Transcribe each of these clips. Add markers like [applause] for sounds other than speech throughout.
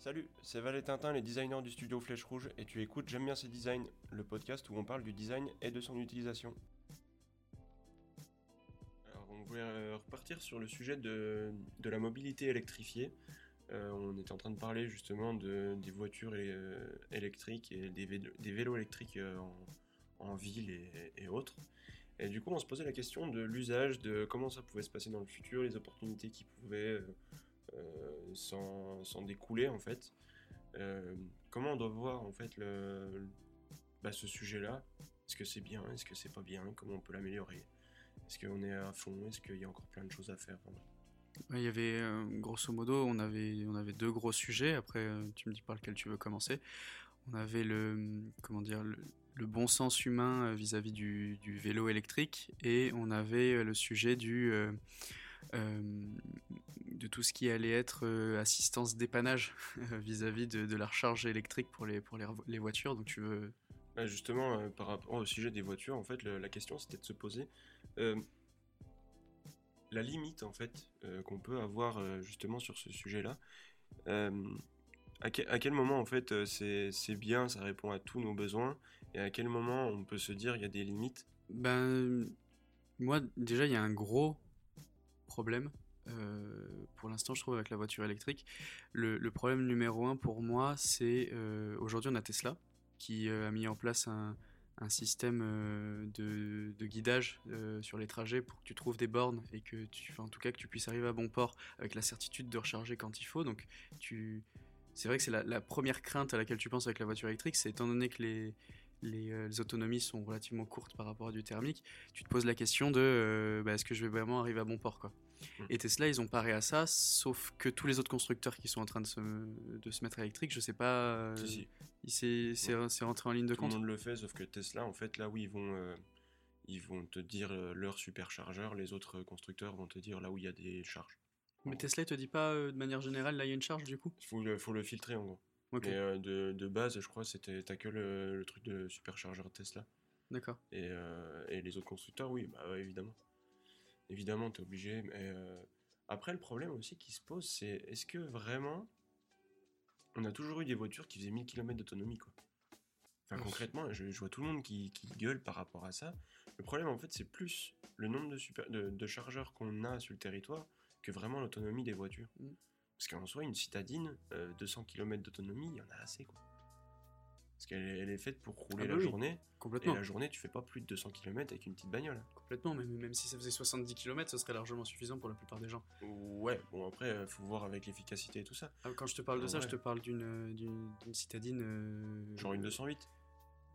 Salut, c'est Valet Tintin, les designers du studio Flèche Rouge, et tu écoutes J'aime bien ces designs, le podcast où on parle du design et de son utilisation. Alors, on voulait euh, repartir sur le sujet de, la mobilité électrifiée. Euh, on était en train de parler justement de, des voitures euh, électriques et des, vélos, électriques en, ville et, autres. Et du coup, on se posait la question de l'usage, de comment ça pouvait se passer dans le futur, les opportunités qui pouvaient s'en s'en découler en fait. Euh, comment on doit voir en fait le, bah, ce sujet-là? Est-ce que c'est bien? Est-ce que c'est pas bien? Comment on peut l'améliorer? Est-ce qu'on est à fond? Est-ce qu'il y a encore plein de choses à faire? Il y avait, euh, grosso modo, on avait, on avait deux gros sujets. Après, euh, tu me dis par lequel tu veux commencer. On avait le, comment dire, le, bon sens humain euh, vis-à-vis du, vélo électrique. Et on avait euh, le sujet du, euh, euh, de tout ce qui allait être euh, assistance dépannage [laughs] vis-à-vis de, de la recharge électrique pour les, pour les, les voitures. Donc tu veux, Bah, justement, euh, par rapport au sujet des voitures, en fait, le- la question c'était de se poser euh, la limite en fait qu'on peut avoir justement sur ce sujet-là. À, que- à quel moment en fait c'est c'est bien, ça répond à tous nos besoins, et à quel moment on peut se dire il y a des limites? Ben, moi, déjà, il y a un gros problème. Euh, pour l'instant, je trouve, avec la voiture électrique. Le, problème numéro un pour moi, c'est euh, aujourd'hui, on a Tesla qui euh, a mis en place un, système de, guidage sur les trajets pour que tu trouves des bornes et que tu, en tout cas, que tu puisses arriver à bon port avec la certitude de recharger quand il faut. Donc, tu, c'est vrai que c'est la première crainte à laquelle tu penses avec la voiture électrique, c'est étant donné que les, les, euh, les autonomies sont relativement courtes par rapport à du thermique, tu te poses la question de euh, bah, est-ce que je vais vraiment arriver à bon port quoi. Mm. Et Tesla, ils ont paré à ça, sauf que tous les autres constructeurs qui sont en train de se, de se mettre électrique, je sais pas, euh, Si, c'est rentré en ligne de Tout le compte. monde le fait, sauf que Tesla, en fait, là où ils vont, euh, ils vont te dire leur superchargeur, les autres constructeurs vont te dire là où il y a des charges. Mais Tesla, il te dit pas de manière générale, là il y a une charge du coup? Il faut faut le filtrer en gros. Mais euh, de, de base, je crois, c'était t'as que le, le truc de superchargeur Tesla. d'accord. Et, euh, et les autres constructeurs, oui, bah ouais, évidemment. Évidemment, t'es obligé. Mais euh, après, le problème aussi qui se pose, c'est est-ce que vraiment on a toujours eu des voitures qui faisaient 1000 km d'autonomie, quoi? Enfin, Ouf. concrètement, je, je vois tout le monde qui, qui gueule par rapport à ça. Le problème, en fait, c'est plus le nombre de, super, de, de chargeurs qu'on a sur le territoire que vraiment l'autonomie des voitures. Mm. Parce qu'en soi, une citadine, euh, 200 km d'autonomie, il y en a assez, quoi. Parce qu'elle est, elle est faite pour rouler Ah bah la oui. journée. Et Complètement. la journée, tu fais pas plus de 200 km avec une petite bagnole. Complètement, même, même si ça faisait 70 km, ce serait largement suffisant pour la plupart des gens. Ouais, bon après, euh, faut voir avec l'efficacité et tout ça. Ah, Quand je te parle de Ah ça, ouais. je te parle euh, d'une citadine. euh, Genre une 208.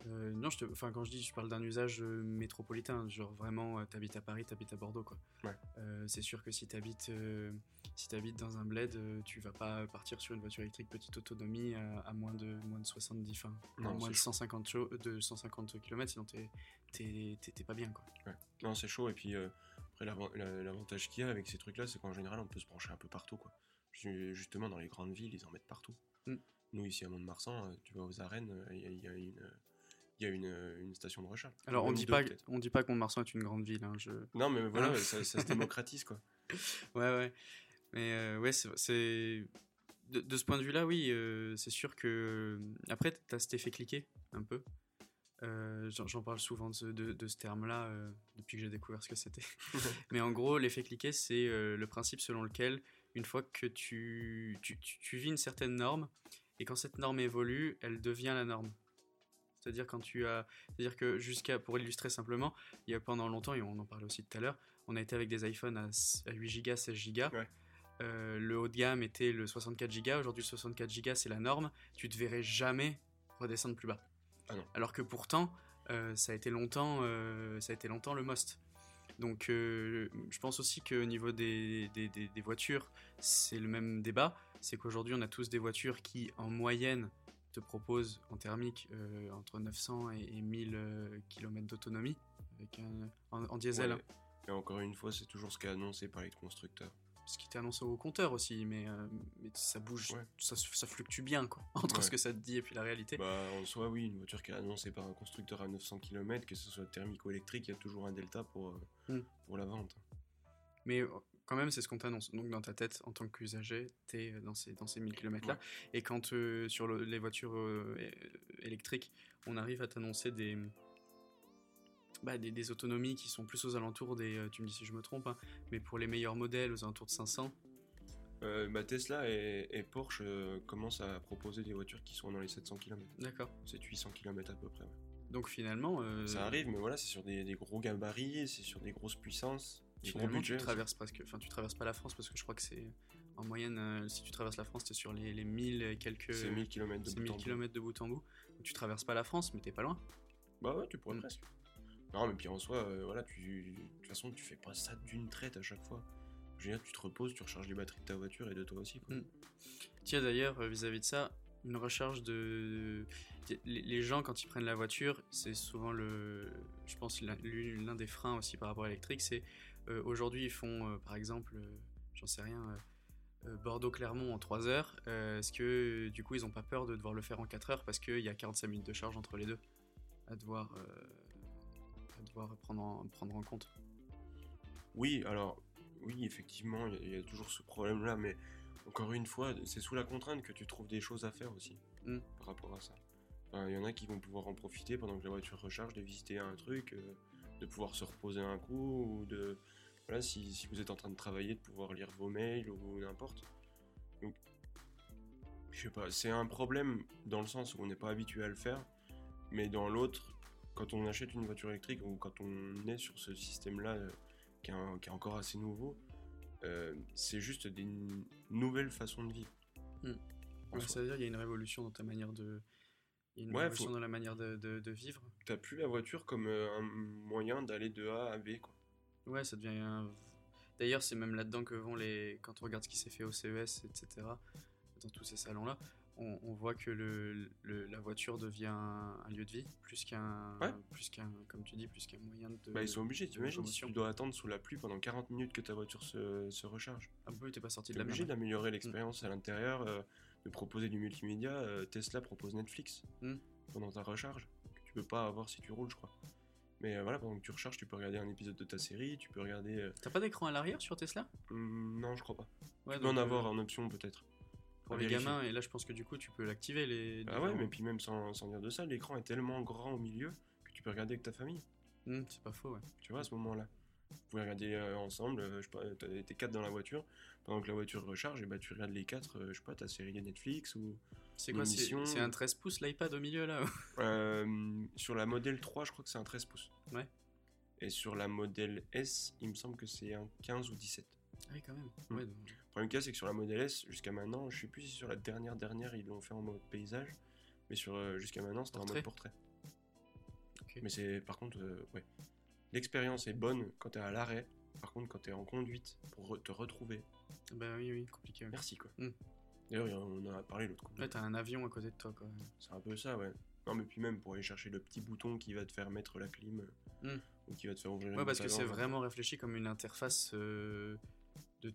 Euh, non, je te... enfin, quand je dis, je parle d'un usage euh, métropolitain, genre vraiment, euh, t'habites à Paris, t'habites à Bordeaux, quoi. Ouais. Euh, c'est sûr que si t'habites, euh, si t'habites dans un bled, tu vas pas partir sur une voiture électrique petite autonomie à, à moins de moins de 70, enfin, Non, moins de chaud. 150 cho- de 150 km, sinon t'es pas bien, quoi. Non, c'est chaud. Et puis après, l'avan- la- l'avantage qu'il y a avec ces trucs-là, c'est qu'en général, on peut se brancher un peu partout, quoi. Ju- Justement, dans les grandes villes, ils en mettent partout. Mm. Nous, ici à Mont-de-Marsan, tu vas aux arènes, il y, y a une, il y a une, euh, une station de recharge. Alors, on dit deux, pas, on dit pas que Mont-de-Marsan est une grande ville, hein, je... Non, mais voilà, Ah. ça, ça se démocratise, quoi. [laughs] Ouais, ouais. Mais euh, ouais, c'est. De, de ce point de vue-là, oui, euh, c'est sûr que. Après, t'as cet effet cliqué, un peu. Euh, J'en parle souvent de ce, de, de ce terme-là depuis que j'ai découvert ce que c'était. [laughs] Mais en gros, l'effet cliqué, c'est le principe selon lequel, une fois que tu, tu, tu, tu vis une certaine norme, et quand cette norme évolue, elle devient la norme. C'est-à-dire quand tu as, c'est-à-dire que jusqu'à, pour illustrer simplement, il y a pendant longtemps, et on en parlait aussi tout à l'heure, on a été avec des iPhones à, s- à 8 Go, 16 Go. Ouais. Euh, le haut de gamme était le 64 Go. Aujourd'hui, le 64 Go, c'est la norme. Tu te verrais jamais redescendre plus bas. Ah. Alors que pourtant, euh, ça a été longtemps, euh, ça a été longtemps le most. Donc, euh, je pense aussi qu'au niveau des, des, des- des voitures, c'est le même débat. C'est qu'aujourd'hui, on a tous des voitures qui, en moyenne, te proposent en thermique euh, entre 900 et, et 1000 km d'autonomie avec un, en, en diesel. Ouais. Et encore une fois, c'est toujours ce qu'a annoncé par les constructeurs. Ce qui était annoncé au compteur aussi, mais, euh, mais ça bouge, Ouais. ça, ça fluctue bien quoi, [laughs] entre Ouais. ce que ça te dit et puis la réalité. Bah, en soi, oui, une voiture qui est annoncée par un constructeur à 900 km, que ce soit thermique ou électrique, il y a toujours un delta pour, euh, Mm. pour la vente. Mais euh, quand même, c'est ce qu'on t'annonce. Donc, dans ta tête, en tant qu'usager, tu es dans ces, dans ces 1000 km-là. Et quand euh, sur le- les voitures euh, électriques, on arrive à t'annoncer des, bah, des, des autonomies qui sont plus aux alentours des. euh, tu me dis si je me trompe, hein, mais pour les meilleurs modèles, aux alentours de 500. Euh, bah, Tesla et, et Porsche commencent à proposer des voitures qui sont dans les 700 km. D'accord. C'est 800 km à peu près. ouais. Donc, finalement. euh, Ça arrive, mais voilà, c'est sur des, des gros gabarits, c'est sur des grosses puissances, Finalement, tu traverses presque. Enfin, tu traverses pas la France parce que je crois que c'est. En moyenne, euh, si tu traverses la France, t'es sur les, les 1000 et quelques. C'est 1000 km de bout 1000 en km de bout en bout. Donc, tu traverses pas la France, mais t'es pas loin. Bah ouais, tu pourrais Mm. presque. Non, mais puis en soi, euh, voilà, tu, de toute façon, tu fais pas ça d'une traite à chaque fois. Je veux dire, tu te reposes, tu recharges les batteries de ta voiture et de toi aussi. Quoi. Mm. Tiens, d'ailleurs, euh, vis-à-vis de ça, une recharge de. Les, gens, quand ils prennent la voiture, c'est souvent le. Je pense l'un l'un des freins aussi par rapport à l'électrique, c'est. Euh, Aujourd'hui, ils font, euh, par exemple, euh, j'en sais rien. Bordeaux-Clermont en 3 heures, est-ce que du coup ils ont pas peur de devoir le faire en 4 heures parce qu'il y a 45 minutes de charge entre les deux à devoir, à devoir prendre, en, prendre en compte? Oui, alors, oui, effectivement, il y, a- il y a toujours ce problème-là, mais encore une fois, c'est sous la contrainte que tu trouves des choses à faire aussi Mm. par rapport à ça. Enfin, il y en a qui vont pouvoir en profiter pendant que la voiture recharge, de visiter un truc, euh, de pouvoir se reposer un coup, ou de. Voilà, si, si vous êtes en train de travailler, de pouvoir lire vos mails ou n'importe. Donc, je sais pas, c'est un problème dans le sens où on n'est pas habitué à le faire, mais dans l'autre, quand on achète une voiture électrique ou quand on est sur ce système-là euh, qui, est un- qui est encore assez nouveau, euh, c'est juste des nouvelles façons de vivre. En Ouais. Ça veut dire qu'il y a une révolution dans ta manière de. Il y a une Ouais, faut- dans la manière de, de- de vivre. T'as plus la voiture comme euh, un moyen d'aller de A à B, quoi. Ouais, ça devient. un- D'ailleurs, c'est même là-dedans que vont les. Quand on regarde ce qui s'est fait au CES, etc., dans tous ces salons-là, on, on voit que le, le- la voiture devient un, lieu de vie, plus qu'un. Ouais. Plus qu'un. Comme tu dis, plus qu'un moyen de. Bah, ils sont obligés, t'imagines, si tu dois attendre sous la pluie pendant 40 minutes que ta voiture se, se recharge. Ah, bah t'es pas sorti de la obligé d'améliorer l'expérience à l'intérieur, euh, de proposer du multimédia. euh, Tesla propose Netflix Hmm. pendant ta recharge, que tu peux pas avoir si tu roules, je crois. Mais euh, voilà, pendant que tu recharges, tu peux regarder un épisode de ta série, tu peux regarder. euh, T'as pas d'écran à l'arrière sur Tesla? Hmm, non, je crois pas. Ouais, Tu peux en euh, avoir en option peut-être. Pour à les vérifier. gamins, et là je pense que du coup tu peux l'activer. Les Ah ouais, différents- mais puis même sans, sans dire de ça, l'écran est tellement grand au milieu que tu peux regarder avec ta famille. Hmm, c'est pas faux, ouais. Tu vois, à ce moment-là. Vous pouvez regarder euh, ensemble, euh, je sais pas, t'as- t'es quatre dans la voiture, pendant que la voiture recharge, et bah tu regardes les quatre, euh, je sais pas, ta série Netflix ou. C'est quoi C'est un 13 pouces l'iPad au milieu là Euh, sur la modèle 3, je crois que c'est un 13 pouces. Ouais. Et sur la modèle S, il me semble que c'est un 15 ou 17. Ah oui, quand même. Hmm. Ouais, donc- Le problème qu'il y a, c'est que sur la modèle S, jusqu'à maintenant, je sais plus si sur la dernière dernière, ils l'ont fait en mode paysage, mais sur euh, jusqu'à maintenant, c'était en mode portrait. Mais c'est par contre, euh, ouais. L'expérience est bonne quand t'es à l'arrêt. Par contre, quand t'es en conduite pour te retrouver, Bah oui, oui, compliqué. ouais. merci quoi. Mm. D'ailleurs, on en a parlé l'autre coup. Ouais, t'as un avion à côté de toi, quoi. C'est un peu ça, ouais. Non, mais puis même pour aller chercher le petit bouton qui va te faire mettre la clim euh, Mm. ou qui va te faire ouvrir Ouais, parce que c'est vraiment réfléchi comme une interface euh, de, de-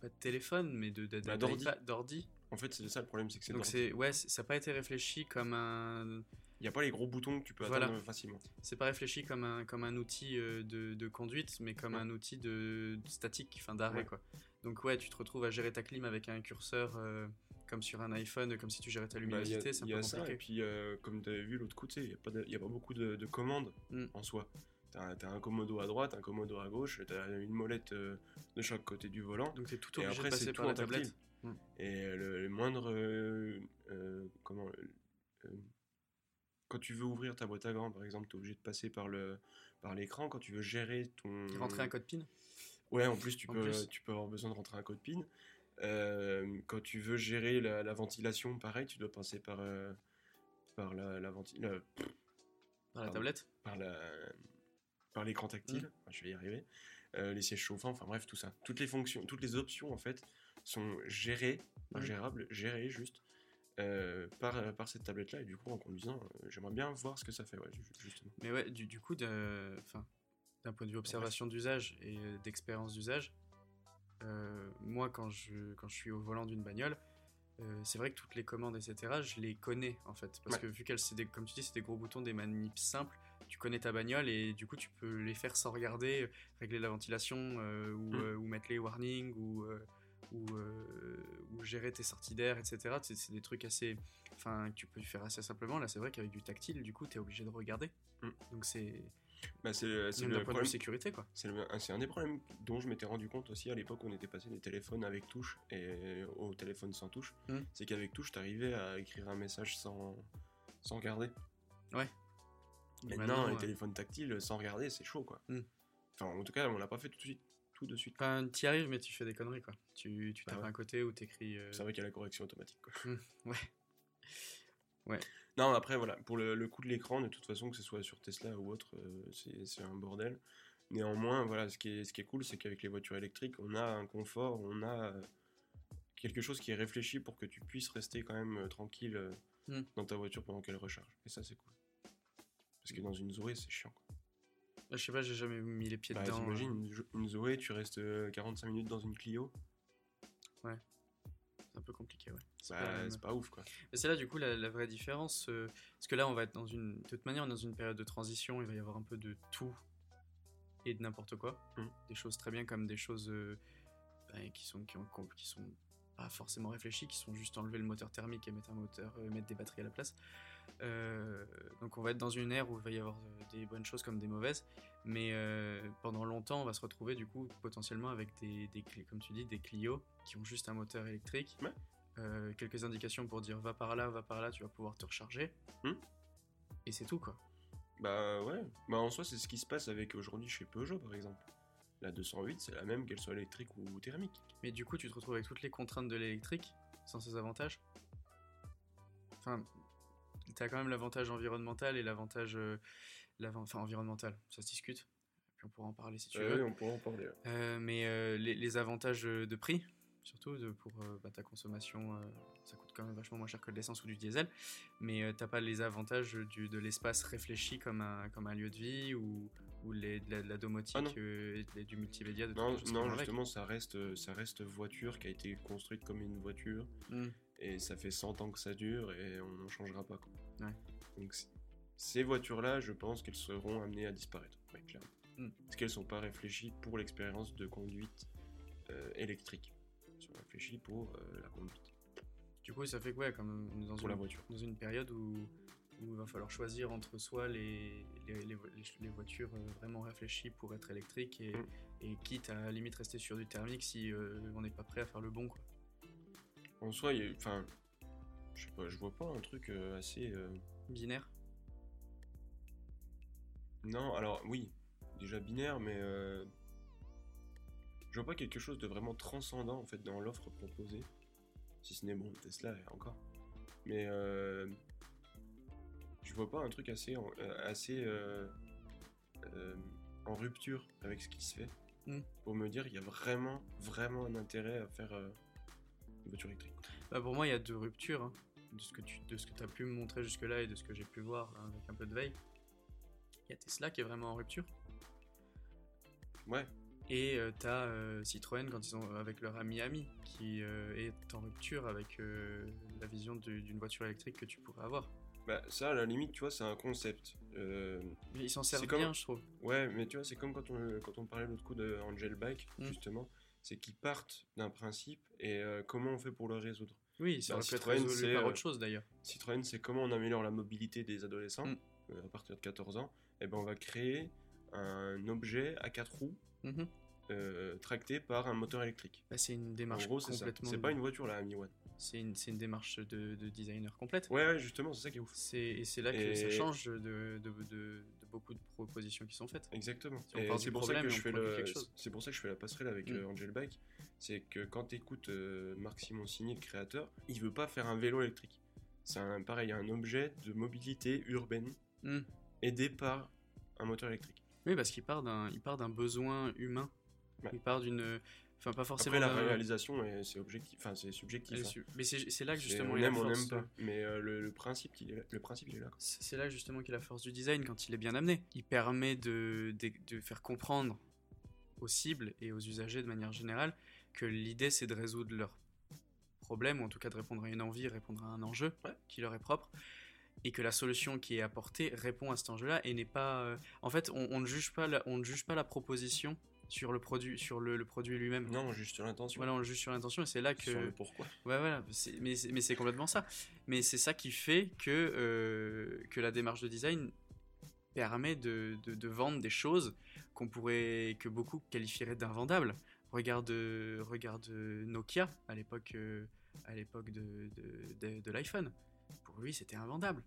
pas de téléphone, mais de, Bah, d'ordi. En fait, c'est ça le problème, c'est que c'est Donc c'est ouais, ça n'a pas été réfléchi comme un, n'y a pas les gros boutons que tu peux Voilà. atteindre facilement. c'est pas réfléchi comme un comme un outil euh, de, de conduite, mais comme Ouais. un outil de, de statique, enfin d'arrêt Ouais. quoi. Donc ouais, tu te retrouves à gérer ta clim avec un curseur euh, comme sur un iPhone, comme si tu gérais ta Bah, luminosité, c'est un il y peu a ça, et puis euh, comme tu as vu l'autre sais, il n'y a, pas de- il y a pas beaucoup de, de commandes Mm. en soi. Tu as, un commodo à droite, un commodo à gauche, tu as une molette euh, de chaque côté du volant. Donc t'es tout Et obligé après, de c'est passer par la tablette. Mm. Et le, le moindre. comment. Quand tu veux ouvrir ta boîte à gants, par exemple, tu es obligé de passer par le par l'écran. Quand tu veux gérer ton. Rentrer un code PIN. Ouais, en plus, tu, En peux, plus. tu peux avoir besoin de rentrer un code PIN. Euh, quand tu veux gérer la, la ventilation, pareil, tu dois passer par, euh, par la, la Par la Pardon. tablette par la par l'écran tactile. Mm. Enfin, je vais y arriver. Euh, les sièges chauffants, enfin bref, tout ça. Toutes les fonctions, toutes les options en fait sont gérées, pas Mm. gérables, gérées juste euh, par, par cette tablette-là. Et du coup, en conduisant, euh, j'aimerais bien voir ce que ça fait, ouais, justement. Mais ouais, du, du coup, d'un point de vue observation d'usage et euh, d'expérience d'usage, euh, moi, quand je, quand je suis au volant d'une bagnole, euh, c'est vrai que toutes les commandes, etc., je les connais en fait. Parce Ouais. que vu qu'elles, c'est comme tu dis, c'est des gros boutons, des manips simples, tu connais ta bagnole et du coup tu peux les faire sans regarder, régler la ventilation euh, ou, Mm. euh, ou mettre les warnings ou, euh, ou, euh, ou gérer tes sorties d'air, etc. C'est des trucs assez, enfin que tu peux faire assez simplement. Là c'est vrai qu'avec du tactile, du coup tu es obligé de regarder. Mm. Donc c'est Bah, c'est c'est même le de problème. vue sécurité quoi. C'est le- c'est un des problèmes dont je m'étais rendu compte aussi à l'époque où on était passé des téléphones avec touche et au téléphone sans touche. Mm. C'est qu'avec touche, t'arrivais à écrire un message sans, sans regarder. Maintenant, Maintenant, les euh, téléphones tactiles sans regarder, c'est chaud quoi. Mm. Enfin, en tout cas, on l'a pas fait tout de suite. Tout de suite. Enfin, t'y arrives, mais tu fais des conneries, quoi. Tu, tu Bah tapes ouais. un côté ou t'écris. euh, C'est vrai qu'il y a la correction automatique quoi. ouais. Non, après, voilà, pour le, le coup de l'écran, de toute façon, que ce soit sur Tesla ou autre, euh, c'est un bordel. Néanmoins, voilà, ce qui est, ce qui est cool, c'est qu'avec les voitures électriques, on a un confort, on a euh, quelque chose qui est réfléchi pour que tu puisses rester quand même euh, tranquille Mm. dans ta voiture pendant qu'elle recharge. Et ça, c'est cool. Parce que dans une Zoé, c'est chiant. quoi. Bah, je sais pas, j'ai jamais mis les pieds Bah, dedans. t'imagines, euh, une, Zoé, tu restes euh, 45 minutes dans une Clio, C'est un peu compliqué, ouais. C'est bah, pas ouf, quoi. Et c'est là, du coup, la, la vraie différence. euh, parce que là, on va être dans une. De toute manière, on est dans une période de transition. Il va y avoir un peu de tout et de n'importe quoi. Mm. Des choses très bien comme des choses euh, bah, qui, sont, qui, ont- qui sont pas forcément réfléchies, qui sont juste enlever le moteur thermique et mettre un moteur, euh, mettre des batteries à la place. Euh, donc on va être dans une ère où il va y avoir euh, des bonnes choses comme des mauvaises, mais euh, pendant longtemps on va se retrouver du coup potentiellement avec des, des comme tu dis des Clio qui ont juste un moteur électrique, Ouais. Euh, quelques indications pour dire va par là, va par là, tu vas pouvoir te recharger, Hmm. et c'est tout quoi. Bah ouais, bah en soi c'est ce qui se passe avec aujourd'hui chez Peugeot par exemple. La 208 c'est la même qu'elle soit électrique ou thermique. Mais du coup tu te retrouves avec toutes les contraintes de l'électrique sans ses avantages. Enfin, t'as quand même l'avantage environnemental et l'avantage, euh, enfin environnemental, ça se discute. Puis on pourra en parler si tu veux. Ouais, on pourra en parler. ouais. Euh, mais euh, les, les avantages de prix, surtout de, pour bah, ta consommation, ça coûte quand même vachement moins cher que de l'essence ou du diesel, mais t'as pas les avantages du, de l'espace réfléchi comme un, comme un lieu de vie ou, ou les, de, la, de la domotique Ah et du multimédia. De Non, non avec. justement ça reste, ça reste voiture qui a été construite comme une voiture Mm. Et ça fait 100 ans que ça dure et on n'en changera pas. Quoi. Ouais. Donc ces voitures-là, je pense qu'elles seront amenées à disparaître. Ouais, clairement. Mm. Parce qu'elles sont pas réfléchies pour l'expérience de conduite euh, électrique. Elles sont réfléchies pour euh, la conduite, Du coup, ça fait quoi comme dans pour la une, voiture. dans une période où, où il va falloir choisir entre soit les, les, les vo- les- les voitures euh, vraiment réfléchies pour être électriques et, Mm. et quitte à, limite rester sur du thermique si euh, on n'est pas prêt à faire le bon. Quoi. En soi, il enfin, je sais pas, je vois pas un truc euh, assez. euh, Binaire Non, alors oui, déjà binaire, mais euh, je vois pas quelque chose de vraiment transcendant en fait dans l'offre proposée. Si ce n'est bon, Tesla et encore. Mais euh, je vois pas un truc assez, en, euh, assez en rupture avec ce qui se fait. Mm. Pour me dire qu'il y a vraiment, vraiment un intérêt à faire une voiture électrique. Bah, pour moi, il y a deux ruptures hein, de ce que tu de ce que as pu me montrer jusque-là et de ce que j'ai pu voir hein, avec un peu de veille. Il y a Tesla qui est vraiment en rupture. Ouais, Et euh, t'as euh, Citroën quand ils sont avec leur ami Ami qui euh, est en rupture avec euh, la vision d'une voiture électrique que tu pourrais avoir. bah ça à la limite, tu vois, c'est un concept. Mais ils s'en servent comme- bien, je trouve. Ouais, mais tu vois, c'est comme quand on, quand on parlait l'autre coup de Angel Bike, Mm. justement, c'est qu'ils partent d'un principe et euh, comment on fait pour le résoudre. Oui, ça pu être résolu par autre chose d'ailleurs. Citroën, c'est comment on améliore la mobilité des adolescents Mm. euh, à partir de 14 ans. Et ben on va créer un objet à quatre roues Mhm. euh, tracté par un moteur électrique. Bah, c'est une En démarche gros, c'est ça. complètement. C'est pas une voiture la Mi One. C'est une, une démarche de, de designer complète. Ouais, justement, c'est ça qui est ouf. C'est, et c'est là que Et- ça change de, de, beaucoup de propositions qui sont faites. Exactement. Si on c'est pour ça que je fais le, c'est pour ça que je fais la passerelle avec Mm. euh, Angel Bike, c'est que quand tu écoutes Marc Simoncini, le créateur, il veut pas faire un vélo électrique. C'est un pareil, un objet de mobilité urbaine Mm. aidé par un moteur électrique. Oui, parce qu'il part d'un, il part d'un besoin humain. Ouais. Il part d'une, enfin pas forcément. Après la réalisation, est- c'est objectif, enfin c'est subjectif. Hein. su- Mais c'est, là que justement on il aime, la on force, n'aime pas. Mais euh, le, le principe, il est là, le principe, il est là. C'est là justement qu'il a la force du design quand il est bien amené. Il permet de, de, de faire comprendre aux cibles et aux usagers de manière générale que l'idée c'est de résoudre leurs problèmes, ou en tout cas de répondre à une envie, répondre à un enjeu Ouais. qui leur est propre. et que la solution qui est apportée répond à cet enjeu-là et n'est pas. euh, En fait, on, on ne juge pas la, on ne juge pas la proposition sur le produit, sur le, le produit lui-même. Non, juste sur l'intention. Voilà, on juge sur l'intention et c'est là que. Sur le pourquoi. Ouais, voilà, mais, c'est- mais c'est complètement ça. Mais c'est ça qui fait que, euh, que la démarche de design permet de, de- de vendre des choses qu'on pourrait, que beaucoup qualifieraient d'invendables. Regarde, euh, regarde euh, Nokia à l'époque, à l'époque de, de, de- de l'iPhone. Pour lui, c'était invendable.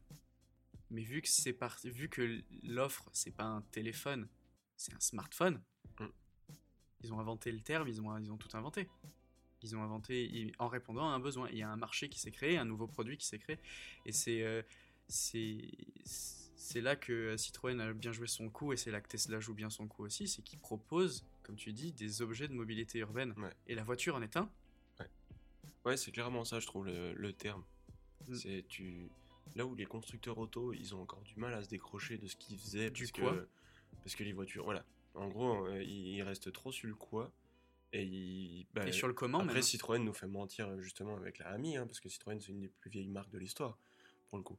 Mais vu que c'est par- vu que l'offre, c'est pas un téléphone, c'est un smartphone. Ils ont inventé le terme, ils ont, ils ont tout inventé. Ils ont inventé ils- en répondant à un besoin. Il y a un marché qui s'est créé, un nouveau produit qui s'est créé. Et c'est euh, c'est là que Citroën a bien joué son coup et c'est là que Tesla joue bien son coup aussi. C'est qu'ils proposent, comme tu dis, des objets de mobilité urbaine. Ouais. Et la voiture en est un. Ouais, c'est clairement ça, je trouve, le, le terme. Mm. C'est tu. Là où les constructeurs auto, ils ont encore du mal à se décrocher de ce qu'ils faisaient. Du parce quoi que, Parce que les voitures, voilà. En gros, euh, ils restent trop sur le quoi. Et, bah, et sur le comment Après, même. Citroën nous fait mentir euh, justement avec la Ami, hein, parce que Citroën, c'est une des plus vieilles marques de l'histoire, pour le coup.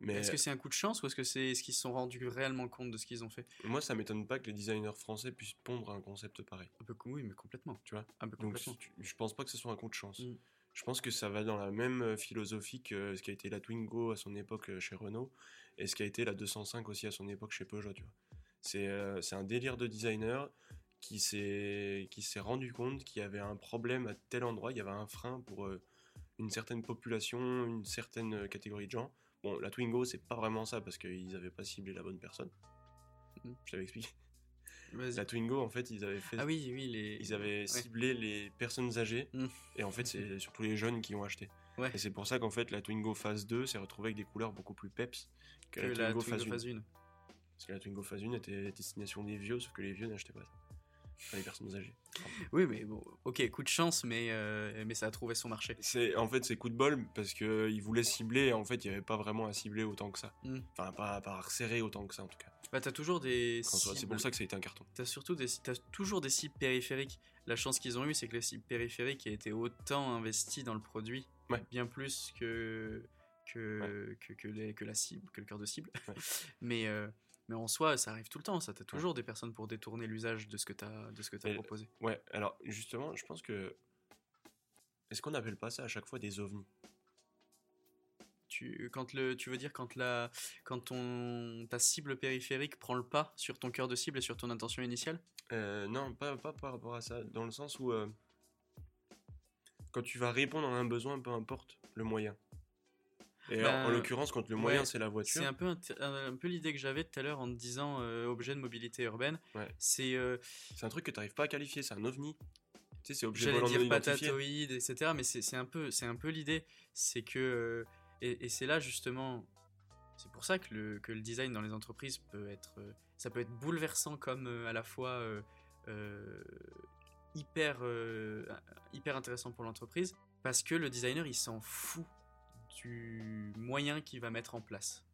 Mais Est-ce que c'est un coup de chance ou est-ce que c'est est-ce qu'ils se sont rendus réellement compte de ce qu'ils ont fait? Moi, ça m'étonne pas que les designers français puissent pondre un concept pareil. Un peu oui, mais complètement. Tu vois? Un peu Donc, complètement. tu- je pense pas que ce soit un coup de chance. Mm. Je pense que ça va dans la même euh, philosophie que ce qui a été la Twingo à son époque euh, chez Renault et ce qui a été la 205 aussi à son époque chez Peugeot. Tu vois. C'est euh, c'est un délire de designer qui s'est rendu compte qu'il y avait un problème à tel endroit, il y avait un frein pour euh, une certaine population, une certaine catégorie de gens. Bon, la Twingo, c'est pas vraiment ça parce qu'ils avaient pas ciblé la bonne personne. Mm. Je t'avais expliqué. La Twingo, en fait, ils avaient fait Ah oui, oui, les. ils avaient ciblé les personnes âgées Mm. et en fait c'est [laughs] surtout les jeunes qui ont acheté. Ouais. Et c'est pour ça qu'en fait la Twingo Phase 2 s'est retrouvée avec des couleurs beaucoup plus peps que, que la la Twingo, Phase 1. phase 1. Parce que la Twingo Phase 1 était destination des vieux sauf que les vieux n'achetaient pas ça. Enfin, les personnes âgées. Oui, mais bon, ok, coup de chance, mais, euh, mais ça a trouvé son marché. C'est en fait c'est coup de bol parce que ils voulaient cibler et en fait il n'y avait pas vraiment à cibler autant que ça. Mm. Enfin pas, pas à resserrer autant que ça en tout cas. Bah, t'as toujours des. C'est pour ça que ça a été un carton. T'as surtout des, t'as toujours des cibles périphériques. La chance qu'ils ont eue, c'est que les cibles périphériques aient été autant investis dans le produit, Ouais. bien plus que que, que, que les, que la cible, que le cœur de cible. Ouais. [laughs] mais euh, mais en soi, ça arrive tout le temps. Ça, t'as toujours des personnes pour détourner l'usage de ce que t'as de ce que proposé. Ouais, alors justement je pense que... Est-ce qu'on appelle pas ça à chaque fois des ovnis? Tu, quand le, tu veux dire quand la, quand ton, ta cible périphérique prend le pas sur ton cœur de cible et sur ton intention initiale? Euh, non, pas, pas par rapport à ça. Dans le sens où, euh, quand tu vas répondre à un besoin, peu importe le moyen. Et alors, Ben, en l'occurrence, quand le moyen ouais, c'est la voiture, C'est un peu, un, un peu l'idée que j'avais tout à l'heure en te disant euh, objet de mobilité urbaine. Ouais. C'est, euh, un truc que tu n'arrives pas à qualifier, c'est un ovni. Tu sais, c'est objet j'allais dire patatoïde, etc. Mais c'est un peu, c'est un peu l'idée. C'est que, euh, et, et c'est là justement, c'est pour ça que le, que le design dans les entreprises peut être, euh, ça peut être bouleversant comme euh, à la fois euh, hyper, euh, hyper intéressant pour l'entreprise, parce que le designer il s'en fout du moyen qu'il va mettre en place.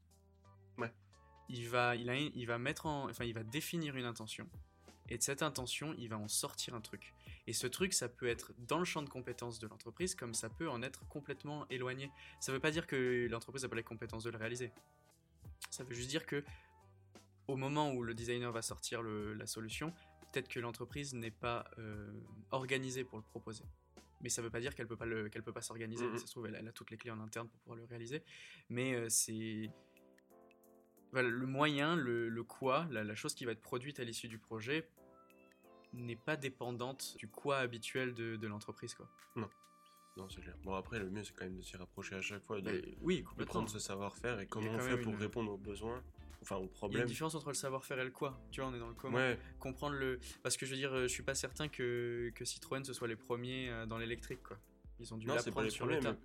Ouais. Il va, il, a, il va mettre en, enfin, il va définir une intention. Et de cette intention, il va en sortir un truc. Et ce truc, ça peut être dans le champ de compétences de l'entreprise, comme ça peut en être complètement éloigné. Ça veut pas dire que l'entreprise n'a pas les compétences de le réaliser. Ça veut juste dire que au moment où le designer va sortir le- la solution, peut-être que l'entreprise n'est pas euh, organisée pour le proposer. Mais ça veut pas dire qu'elle peut pas le- qu'elle peut pas s'organiser. Mhm. Ça se trouve, elle, elle a toutes les clés en interne pour pouvoir le réaliser. Mais euh, c'est voilà, le moyen, le, le quoi, la, la chose qui va être produite à l'issue du projet n'est pas dépendante du quoi habituel de, de l'entreprise. Quoi. Non, c'est clair. Bon, après, le mieux c'est quand même de s'y rapprocher à chaque fois, de, oui, de prendre ce savoir-faire et comment on fait pour une- répondre aux besoins, enfin aux Il y a une différence entre le savoir-faire et le quoi. Tu vois, on est dans le comment. Ouais, Comprendre le. Parce que je veux dire, euh, je suis pas certain que, que Citroën ce soit les premiers euh, dans l'électrique. quoi. Ils ont dû l'apprendre sur le problèmes. tas.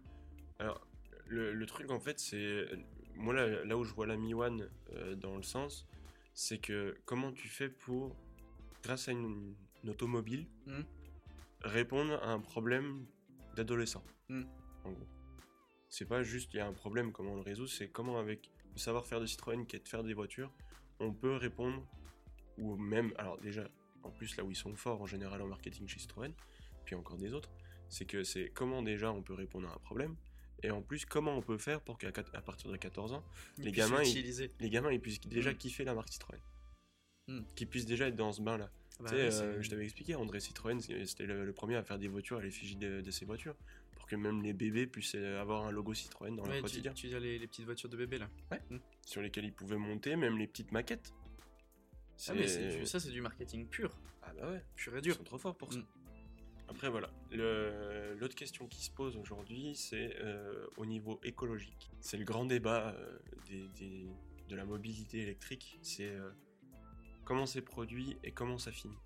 Alors, le, le truc en fait, c'est. Moi, là, là où je vois la Mi One euh, dans le sens, c'est que comment tu fais pour, grâce à une, une automobile, Mhm. répondre à un problème d'adolescent. Mhm. En gros. C'est pas juste il y a un problème, comment on le résout, c'est comment avec le savoir-faire de Citroën qui est de faire des voitures, on peut répondre, ou même, alors déjà, en plus là où ils sont forts en général en marketing chez Citroën, puis encore des autres, c'est que c'est comment déjà on peut répondre à un problème, Et en plus, comment on peut faire pour qu'à à partir de 14 ans, Ils les gamins, ils- les gamins ils puissent déjà Mm. kiffer la marque Citroën Mm. Qu'ils puissent déjà être dans ce bain-là. Bah tu sais, euh, je t'avais expliqué, André Citroën, c'était le, le premier à faire des voitures à l'effigie de, de ses voitures. Pour que même les bébés puissent euh, avoir un logo Citroën dans Ouais, leur tu, quotidien. tu veux dire les, les petites voitures de bébé là Sur lesquels ils pouvaient monter, même les petites maquettes. Ah, mais du- ça, c'est du marketing pur, Ah bah ouais. pur et Ils dur. sont trop forts pour ça. Mm. Après, voilà. L'autre question qui se pose aujourd'hui, c'est euh, au niveau écologique. C'est le grand débat euh, des- des- de la mobilité électrique. C'est euh, comment c'est produit et comment ça finit.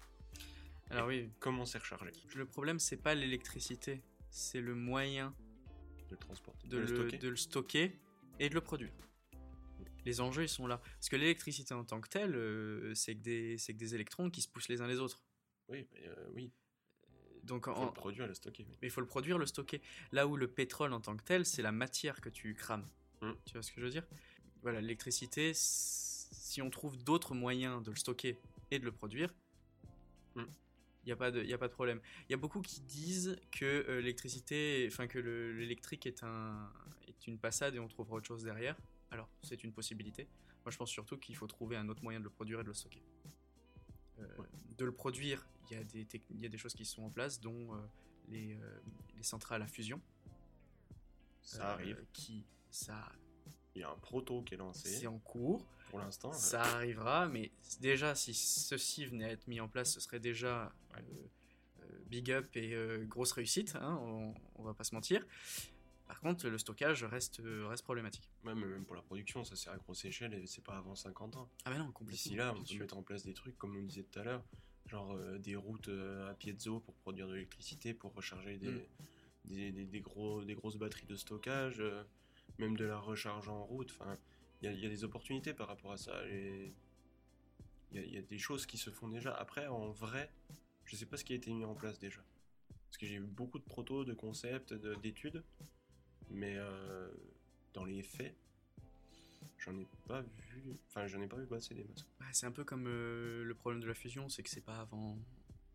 Alors oui, Comment c'est rechargé, le problème, c'est pas l'électricité, c'est le moyen de le transporter, de le le, stocker. de le stocker et de le produire. Les enjeux, ils sont là. Parce que l'électricité en tant que telle, euh, c'est que, que des électrons qui se poussent les uns les autres. Oui, mais, euh, oui. Donc, Faut en- le produire et le stocker. oui. mais il faut le produire, le stocker. Là où le pétrole en tant que tel, c'est la matière que tu crames. Mm. Tu vois ce que je veux dire? Voilà, l'électricité, si on trouve d'autres moyens de le stocker et de le produire, il n'y a, pas de- y a pas de problème. Il y a beaucoup qui disent que euh, l'électricité, enfin que le- l'électrique est, un, est une passade et on trouvera autre chose derrière. Alors, c'est une possibilité. Moi, je pense surtout qu'il faut trouver un autre moyen de le produire et de le stocker. Euh, Ouais. De le produire, il y, y a des choses qui sont en place, dont euh, les, euh, les centrales à fusion. Ça arrive. Qui, ça, Il y a un proto qui est lancé c'est en cours. pour l'instant. Ça arrivera, mais déjà, si ceci venait à être mis en place, ce serait déjà euh, euh, big up et euh, grosse réussite, hein, on, on va pas se mentir. Par contre, le stockage reste, reste problématique. Mais même pour la production, ça c'est à grosse échelle et c'est pas avant 50 ans. Ah, mais non, complètement. D'ici là, on peut mettre en place des trucs, comme on disait tout à l'heure, genre euh, des routes à piezo pour produire de l'électricité, pour recharger des, Mm. des, des- des gros, des grosses batteries de stockage, même de la recharge en route. Enfin, il y a, il y a des opportunités par rapport à ça. Il y, a- il y a des choses qui se font déjà. Après, en vrai, je sais pas ce qui a été mis en place déjà. Parce que j'ai eu beaucoup de protos, de concepts, de- d'études, mais euh, dans les faits, j'en ai pas vu. Enfin, j'en ai pas vu passer des masses. Ouais, c'est un peu comme euh, le problème de la fusion, c'est que c'est pas avant.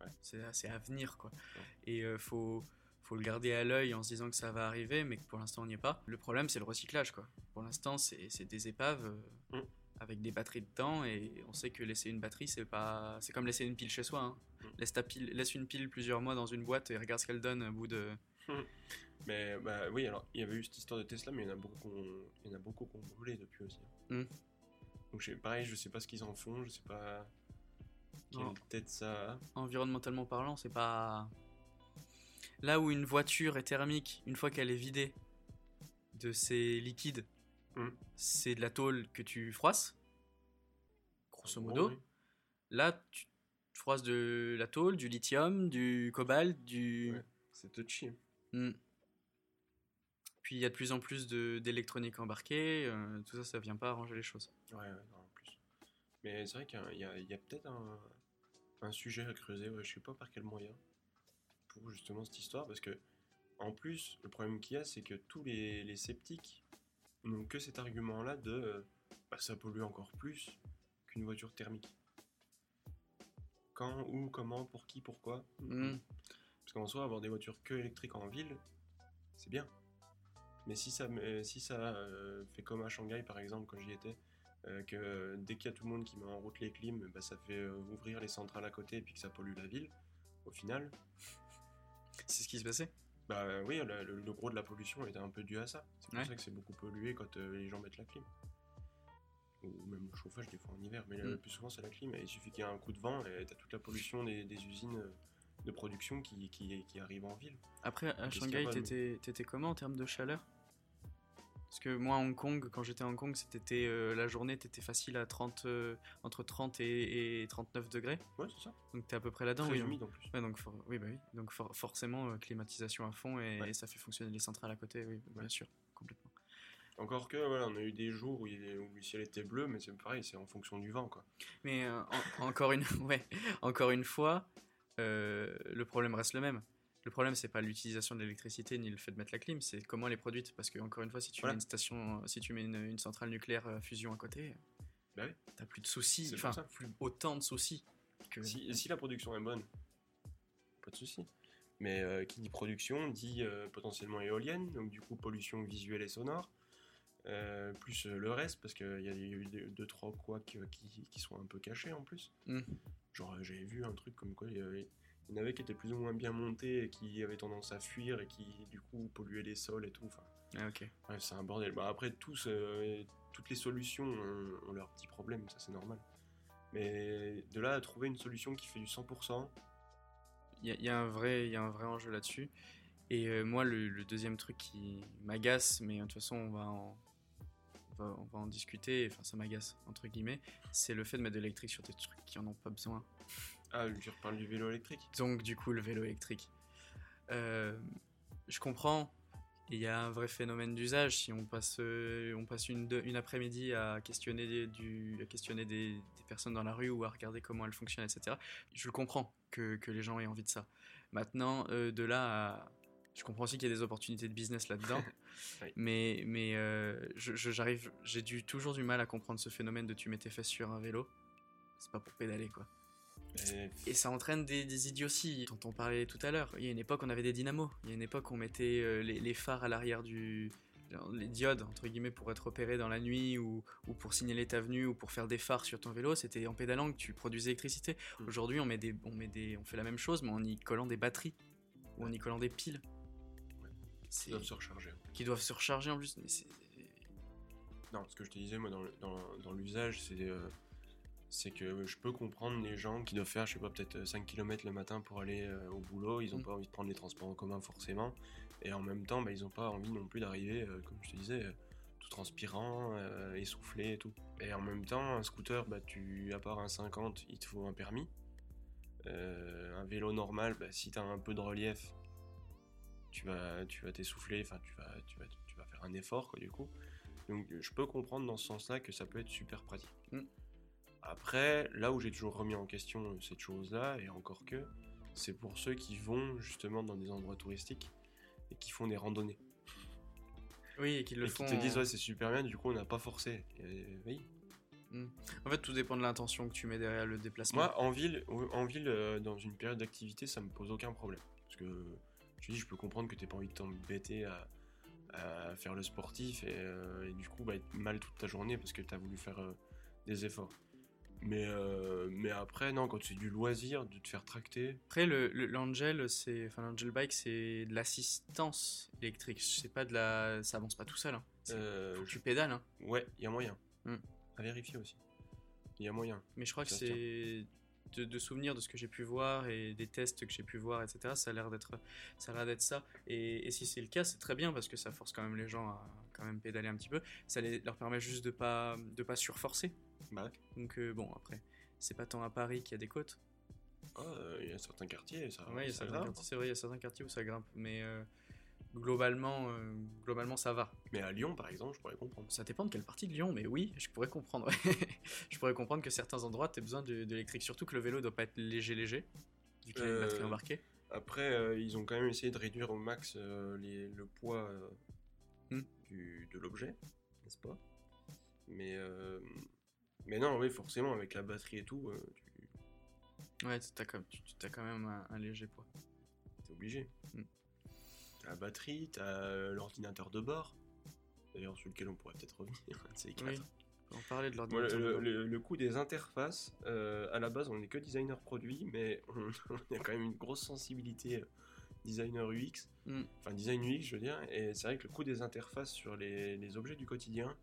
Ouais. C'est c'est à venir, quoi. Et euh, faut, faut le garder à l'œil en se disant que ça va arriver, mais que pour l'instant on n'y est pas. Le problème, c'est le recyclage, quoi. Pour l'instant, c'est des épaves euh, Mm. avec des batteries dedans, et on sait que laisser une batterie, c'est pas. C'est comme laisser une pile chez soi. hein. Mm. Laisse, ta pile, laisse une pile plusieurs mois dans une boîte et regarde ce qu'elle donne au bout de. Mais bah oui, alors il y avait eu cette histoire de Tesla, mais il y en a beaucoup qu'on il y en a beaucoup qu'on brûlé depuis aussi. Donc pareil, je sais pas ce qu'ils en font, je sais pas quelle tête ça environnementalement parlant, c'est pas. Là où une voiture est thermique, une fois qu'elle est vidée de ses liquides, Mm. c'est de la tôle que tu froisses, grosso modo. oui. Là, tu froisses de la tôle, du lithium, du cobalt, du. Ouais. C'est touchy. Mm. Puis il y a de plus en plus d'électronique embarquée, euh, tout ça, ça vient pas arranger les choses. Ouais, ouais, non, en plus. Mais c'est vrai qu'il y a- a peut-être un, un sujet à creuser, ouais, je sais pas par quel moyen, pour justement cette histoire, parce que en plus, le problème qu'il y a, c'est que tous les, les sceptiques n'ont que cet argument-là de euh, bah, ça pollue encore plus qu'une voiture thermique. Quand, où, comment, pour qui, pourquoi Mm. Parce qu'en soi, avoir des voitures que électriques en ville, c'est bien. Mais si ça, si ça euh, fait comme à Shanghai par exemple quand j'y étais, euh, que dès qu'il y a tout le monde qui met en route les clims, bah, ça fait ouvrir les centrales à côté et puis que ça pollue la ville, au final, C'est ce qui se passait. bah oui, le, gros de la pollution était un peu dû à ça. C'est pour Ouais. ça que c'est beaucoup pollué quand euh, les gens mettent la clim. Ou même le chauffage des fois en hiver, mais le Mm. plus souvent c'est la clim. Et il suffit qu'il y ait un coup de vent et t'as toute la pollution des, des usines euh, de production qui, qui, qui arrivent en ville. Après, à Shanghai, t'étais comment en termes de chaleur? Parce que moi, à Hong Kong, quand j'étais à Hong Kong, c'était euh, la journée, t'étais facile à 30, euh, entre 30 et, et 39 degrés. Ouais, c'est ça. Donc t'es à peu près là-dedans. Très oui, humide en plus. Ouais, donc, for- oui, bah oui. donc for- forcément, euh, climatisation à fond et, Ouais. et ça fait fonctionner les centrales à côté, oui, bien sûr, complètement. Encore que, voilà, on a eu des jours où, il- où le ciel était bleu, mais c'est pareil, c'est en fonction du vent, quoi. Mais en- encore, une, [laughs] ouais, encore une fois, le problème reste le même. Le problème, c'est pas l'utilisation de l'électricité ni le fait de mettre la clim, c'est comment elle est produite. Parce que, encore une fois, si tu Voilà. mets une station, si tu mets une, une centrale nucléaire à fusion à côté, Bah oui. t'as plus de soucis, enfin, plus autant de soucis que. Si, si la production est bonne, pas de souci. Mais euh, qui dit production dit euh, potentiellement éolienne, donc du coup pollution visuelle et sonore. Euh, plus euh, le reste, parce qu'il y a eu 2 trois euh, qui, qui sont un peu cachés en plus. Mm. Genre, euh, j'avais vu un truc comme quoi il y, en avait qui étaient plus ou moins bien montés et qui avaient tendance à fuir et qui, du coup, polluaient les sols et tout. Enfin, Ah, ok. c'est un bordel. Bah, après, tous, euh, toutes les solutions ont, ont leurs petits problèmes, ça c'est normal. Mais de là à trouver une solution qui fait du 100%, Il y, a- il y a un vrai, y a un vrai enjeu là-dessus. Et euh, moi, le, le deuxième truc qui m'agace, mais de toute façon, on va en, on va, on va en discuter, enfin, ça m'agace, entre guillemets, c'est le fait de mettre de l'électrique sur des trucs qui en ont pas besoin. Ah, je reparle du vélo électrique. Donc, du coup, le vélo électrique. Euh, je comprends, il y a un vrai phénomène d'usage. Si on passe, euh, on passe une, après-midi à questionner, des, du, à questionner des, des personnes dans la rue ou à regarder comment elles fonctionnent, etc., je le comprends que, que les gens aient envie de ça. Maintenant, euh, de là à. Je comprends aussi qu'il y a des opportunités de business là-dedans, [laughs] Oui. mais, euh, j'arrive, j'ai toujours du mal à comprendre ce phénomène de tu mets tes fesses sur un vélo. C'est pas pour pédaler, quoi. Et Et ça entraîne des, des idioties dont on parlait tout à l'heure. Il y a une époque, on avait des dynamos. Il y a une époque, on mettait euh, les, les phares à l'arrière du. Les diodes, entre guillemets, pour être repérés dans la nuit ou, ou pour signaler ta venue ou pour faire des phares sur ton vélo. C'était en pédalant que tu produisais l'électricité. Mm. Aujourd'hui, on, met des, on, met des, on fait la même chose, mais en y collant des batteries ou en y collant des piles. C'est- doivent se recharger. Qui doivent se recharger en plus. Mais c'est. Non, ce que je te disais, moi, dans, le- dans, dans l'usage, c'est euh, c'est que je peux comprendre les gens qui doivent faire, je sais pas, peut-être 5 km le matin pour aller euh, au boulot. Ils n'ont Mm. pas envie de prendre les transports en commun forcément. Et en même temps, bah, ils n'ont pas envie non plus d'arriver, euh, comme je te disais, euh, tout transpirant, euh, essoufflé et tout. Et en même temps, un scooter, bah, tu, à part un 50, il te faut un permis. Euh, un vélo normal, bah, si tu as un peu de relief, tu vas tu vas t'essouffler, enfin tu vas, tu, vas, tu vas faire un effort quoi, du coup. Donc je peux comprendre dans ce sens-là que ça peut être super pratique. Mm. Après, là où j'ai toujours remis en question cette chose-là, et encore que, c'est pour ceux qui vont justement dans des endroits touristiques et qui font des randonnées. Oui, et qu'ils le et font. qui te disent ouais c'est super bien, du coup on n'a pas forcé. Et, oui. En fait, tout dépend de l'intention que tu mets derrière le déplacement. Moi en ville, en ville euh, dans une période d'activité, ça me pose aucun problème. Parce que je dis, je peux comprendre que t'aies pas envie de t'embêter à, à faire le sportif et, euh, et du coup bah, être mal toute ta journée parce que t'as voulu faire euh, des efforts. Mais, euh, mais après, non, quand c'est du loisir, de te faire tracter, Après, le, le- l'Angel, c'est, enfin, l'Angel Bike, c'est de l'assistance électrique. C'est pas de la, ça avance pas tout seul. Hein. Euh, faut que je- tu pédales. Hein. ouais, il y a moyen. Hmm. À vérifier aussi. Il y a moyen. Mais je crois que c'est de, de souvenirs de ce que j'ai pu voir et des tests que j'ai pu voir, etc. Ça a l'air d'être, ça a d'être ça. Et, et si c'est le cas, c'est très bien parce que ça force quand même les gens à quand même pédaler un petit peu. Ça les- leur permet juste de pas, de pas surforcer. Bah, Donc euh, bon, après, c'est pas tant à Paris qu'il y a des côtes. ah, il y a certains quartiers, ça, Ouais, c'est vrai, il y a certains quartiers où ça grimpe, mais euh, globalement, euh, globalement, ça va. Mais à Lyon, par exemple, je pourrais comprendre. Ça dépend de quelle partie de Lyon, mais oui, je pourrais comprendre. [laughs] je pourrais comprendre que certains endroits, tu as besoin l'électrique, surtout que le vélo doit pas être léger, léger, vu qu'il y a une batterie embarquée. Après, euh, ils ont quand même essayé de réduire au max euh, les- le poids euh, Hmm. Du, de l'objet, n'est-ce pas? Mais, euh, mais non, oui, forcément, avec la batterie et tout, euh, tu Ouais, t'as quand, tu, tu- t'as quand même un, un léger poids. obligé. Hmm. T'as la batterie, t'as euh, l'ordinateur de bord, d'ailleurs sur lequel on pourrait peut-être revenir, un de ces quatre. Oui, on parler de l'ordinateur. le, coût des interfaces, euh, à la base, on n'est que designer produit, mais [laughs] on, on a quand même une grosse sensibilité designer UX, Mm. enfin design UX, je veux dire, et c'est vrai que le coût des interfaces sur les, les objets du quotidien,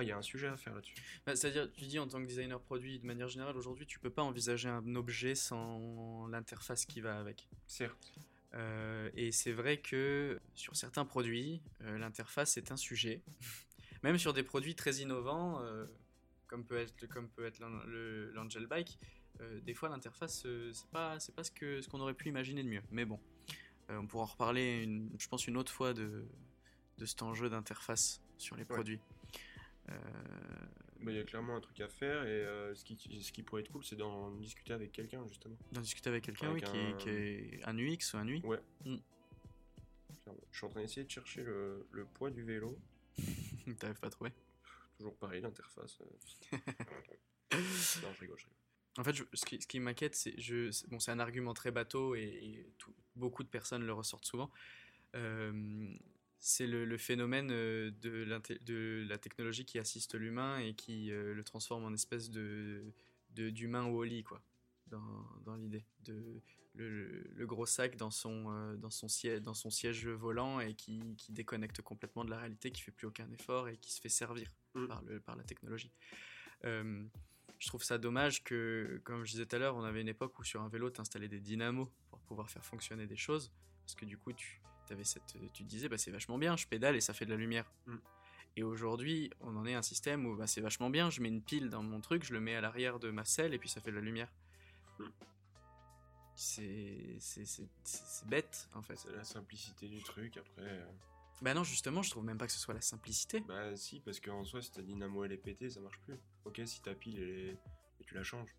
il y a un sujet à faire là-dessus. Bah, C'est-à-dire, tu dis en tant que designer produit, de manière générale, aujourd'hui, tu peux pas envisager un objet sans l'interface qui va avec. Certes. Euh, et c'est vrai que sur certains produits, euh, l'interface est un sujet. [laughs] Même sur des produits très innovants, euh, comme peut être, comme peut être l'Angel Bike, des fois l'interface, c'est pas, c'est pas ce que ce qu'on aurait pu imaginer de mieux. Mais bon, on pourra en reparler, une, je pense, une autre fois de, de cet enjeu d'interface sur les Ouais. produits. Euh, Bah, Il y a clairement un truc à faire, et euh, ce, qui, ce qui pourrait être cool, c'est d'en discuter avec quelqu'un, justement. D'en discuter avec quelqu'un oui, qui, un- qui est un UX ou un UI. Ouais. Mm. Je suis en train d'essayer de chercher le, le poids du vélo. [laughs] T'arrives pas à trouver Toujours pareil, l'interface. euh. [laughs] non, je rigole, je rigole. En fait, je- ce qui, ce qui m'inquiète, c'est bon, un argument très bateau et, et tout- beaucoup de personnes le ressortent souvent. Euh, c'est le, le phénomène euh, de, la technologie qui assiste l'humain et qui euh, le transforme en espèce de d'humain Wall-E, quoi, dans, dans l'idée. De, le, gros sac dans son, euh, dans, son siège, dans son siège volant et qui, qui déconnecte complètement de la réalité, qui fait plus aucun effort et qui se fait servir Mm. par, le, par la technologie. Je trouve ça dommage que, comme je disais tout à l'heure, on avait une époque où sur un vélo, tu installais des dynamos pour pouvoir faire fonctionner des choses. Parce que du coup, tu, avais cette, tu te disais, bah, c'est vachement bien, je pédale et ça fait de la lumière. Mm. Et aujourd'hui, on en est à un système où bah, c'est vachement bien, je mets une pile dans mon truc, je le mets à l'arrière de ma selle et puis ça fait de la lumière. Mm. C'est c'est- c'est- c'est- c'est bête en fait. C'est la simplicité du truc. Après, euh, Bah non, justement, je trouve même pas que ce soit la simplicité. bah si, parce qu'en soi, si ta dynamo elle est pétée, ça marche plus. Ok, si ta pile elle est... et tu la changes.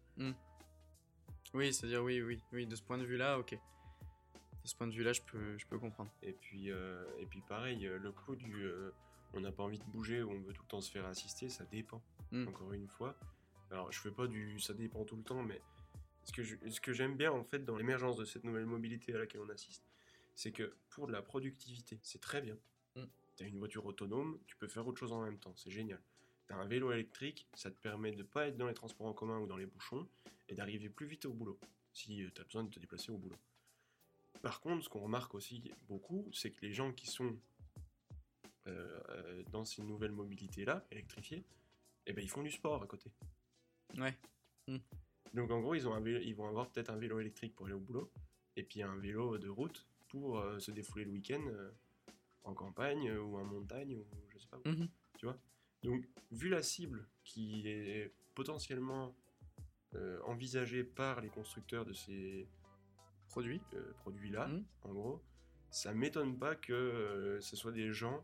Oui, c'est-à-dire, oui, oui, oui, de ce point de vue-là, ok. De ce point de vue-là, je peux, je peux comprendre. Et puis, euh, et puis pareil, euh, le coup du euh, on n'a pas envie de bouger ou on veut tout le temps se faire assister, ça dépend. Mm. Encore une fois. Alors, je fais pas du ça dépend tout le temps, mais ce que j'aime bien en fait dans l'émergence de cette nouvelle mobilité à laquelle on assiste, c'est que pour de la productivité, c'est très bien. Mm. Tu as une voiture autonome, tu peux faire autre chose en même temps, c'est génial. Tu as un vélo électrique, ça te permet de pas être dans les transports en commun ou dans les bouchons et d'arriver plus vite au boulot si tu as besoin de te déplacer au boulot. Par contre, ce qu'on remarque aussi beaucoup, c'est que les gens qui sont euh, euh, dans ces nouvelles mobilités-là, électrifiées, eh ben, ils font du sport à côté. Ouais. Donc en gros, ils, ont un vélo- ils vont avoir peut-être un vélo électrique pour aller au boulot, et puis un vélo de route pour euh, se défouler le week-end euh, en campagne euh, ou en montagne ou je sais pas où. Mhm. Tu vois? Donc, vu la cible qui est potentiellement euh, envisagée par les constructeurs de ces Produit. euh, produits-là, Mhm. en gros, ça m'étonne pas que euh, ce soit des gens